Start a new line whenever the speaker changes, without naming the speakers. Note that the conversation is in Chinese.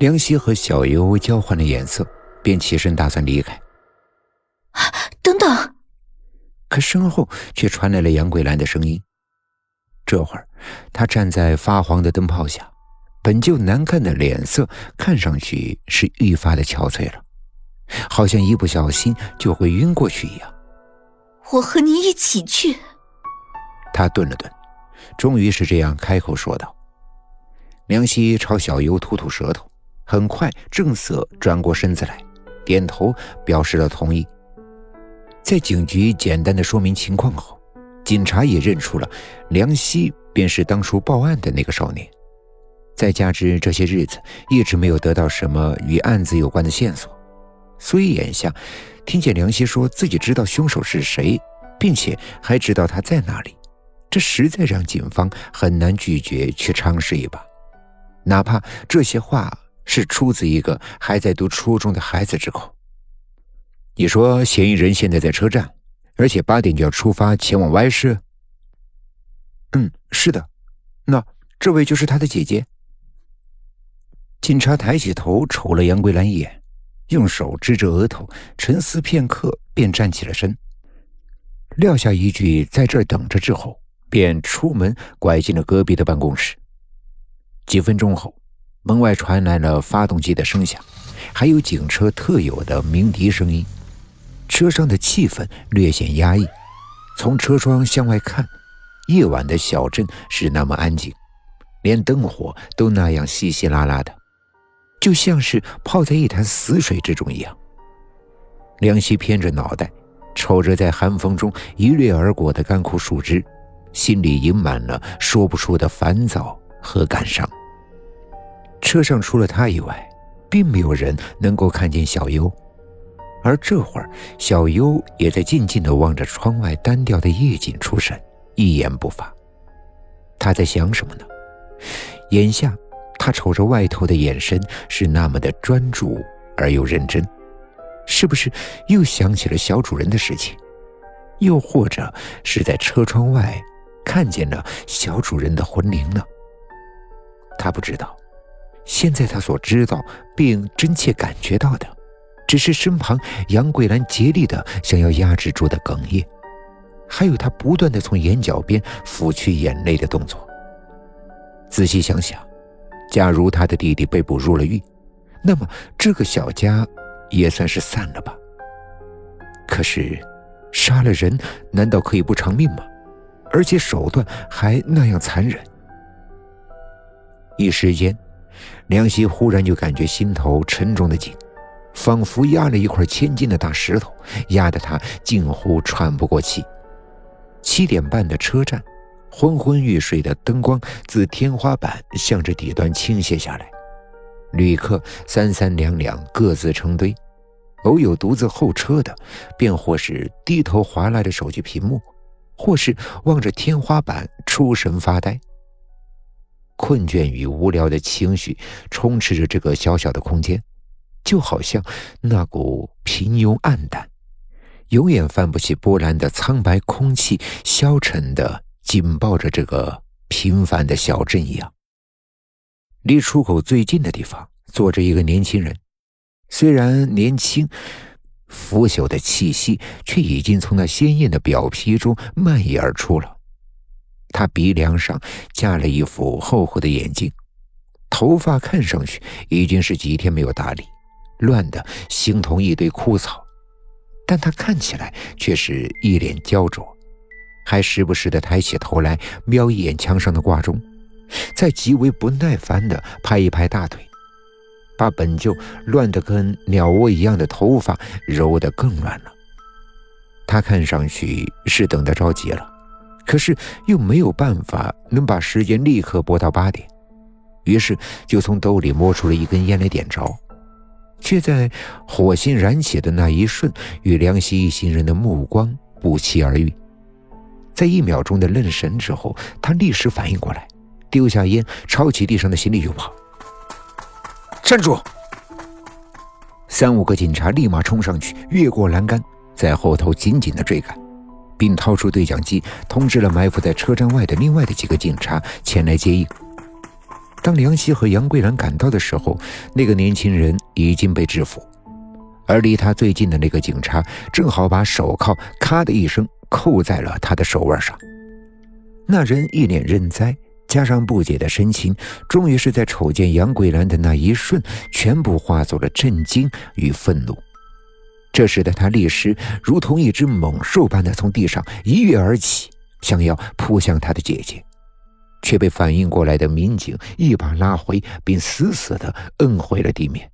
梁希和小优交换了眼色，便起身打算离开。
等等！
可身后却传来了杨桂兰的声音。这会儿，她站在发黄的灯泡下，本就难看的脸色看上去是愈发的憔悴了，好像一不小心就会晕过去一样。
我和你一起去。
他顿了顿，终于是这样开口说道。梁希朝小优吐吐舌头，很快正色转过身子来，点头表示了同意。在警局简单的说明情况后，警察也认出了梁希便是当初报案的那个少年。再加之这些日子一直没有得到什么与案子有关的线索，所以眼下听见梁希说自己知道凶手是谁，并且还知道他在哪里，这实在让警方很难拒绝去尝试一把。哪怕这些话是出自一个还在读初中的孩子之口。你说嫌疑人现在在车站，而且八点就要出发前往 Y 市。嗯，是的。那这位就是他的姐姐。警察抬起头瞅了杨桂兰一眼，用手支着额头，沉思片刻，便站起了身，撂下一句“在这儿等着”之后，便出门拐进了隔壁的办公室。几分钟后，门外传来了发动机的声响，还有警车特有的鸣笛声音。车上的气氛略显压抑。从车窗向外看，夜晚的小镇是那么安静，连灯火都那样稀稀拉拉的，就像是泡在一潭死水之中一样。梁希偏着脑袋，瞅着在寒风中一掠而过的干枯树枝，心里盈满了说不出的烦躁和感伤。车上除了他以外，并没有人能够看见小优，而这会儿，小优也在静静地望着窗外单调的夜景出神，一言不发。他在想什么呢？眼下，他瞅着外头的眼神是那么的专注而又认真，是不是又想起了小主人的事情？又或者是在车窗外看见了小主人的魂灵呢？他不知道。现在他所知道并真切感觉到的，只是身旁杨桂兰竭力的想要压制住的哽咽，还有他不断的从眼角边抚去眼泪的动作。仔细想想，假如他的弟弟被捕入了狱，那么这个小家也算是散了吧。可是，杀了人难道可以不偿命吗？而且手段还那样残忍。一时间。梁希忽然就感觉心头沉重的紧，仿佛压了一块千斤的大石头，压得他近乎喘不过气。七点半的车站，昏昏欲睡的灯光自天花板向着底端倾泻下来，旅客三三两两各自成堆，偶有独自候车的，便或是低头划拉着手机屏幕，或是望着天花板出神发呆。困倦与无聊的情绪充斥着这个小小的空间，就好像那股平庸暗淡、永远泛不起波澜的苍白空气，消沉的紧抱着这个平凡的小镇一样。离出口最近的地方坐着一个年轻人，虽然年轻，腐朽的气息却已经从那鲜艳的表皮中蔓延而出了。他鼻梁上架了一副厚厚的眼镜，头发看上去已经是几天没有打理，乱的形同一堆枯草，但他看起来却是一脸焦灼，还时不时的抬起头来瞄一眼墙上的挂钟，再极为不耐烦的拍一拍大腿，把本就乱得跟鸟窝一样的头发揉得更乱了。他看上去是等得着急了。可是又没有办法能把时间立刻拨到八点，于是就从兜里摸出了一根烟来点着，却在火星燃起的那一瞬，与梁希一行人的目光不期而遇。在一秒钟的愣神之后，他立时反应过来，丢下烟，抄起地上的行李就跑。站住！三五个警察立马冲上去，越过栏杆，在后头紧紧的追赶。并掏出对讲机，通知了埋伏在车站外的另外的几个警察前来接应。当梁希和杨桂兰赶到的时候，那个年轻人已经被制服，而离他最近的那个警察正好把手铐咔的一声扣在了他的手腕上。那人一脸认栽，加上不解的神情，终于是在瞅见杨桂兰的那一瞬，全部化作了震惊与愤怒。这使得他立时如同一只猛兽般的从地上一跃而起，想要扑向他的姐姐，却被反应过来的民警一把拉回，并死死的摁回了地面。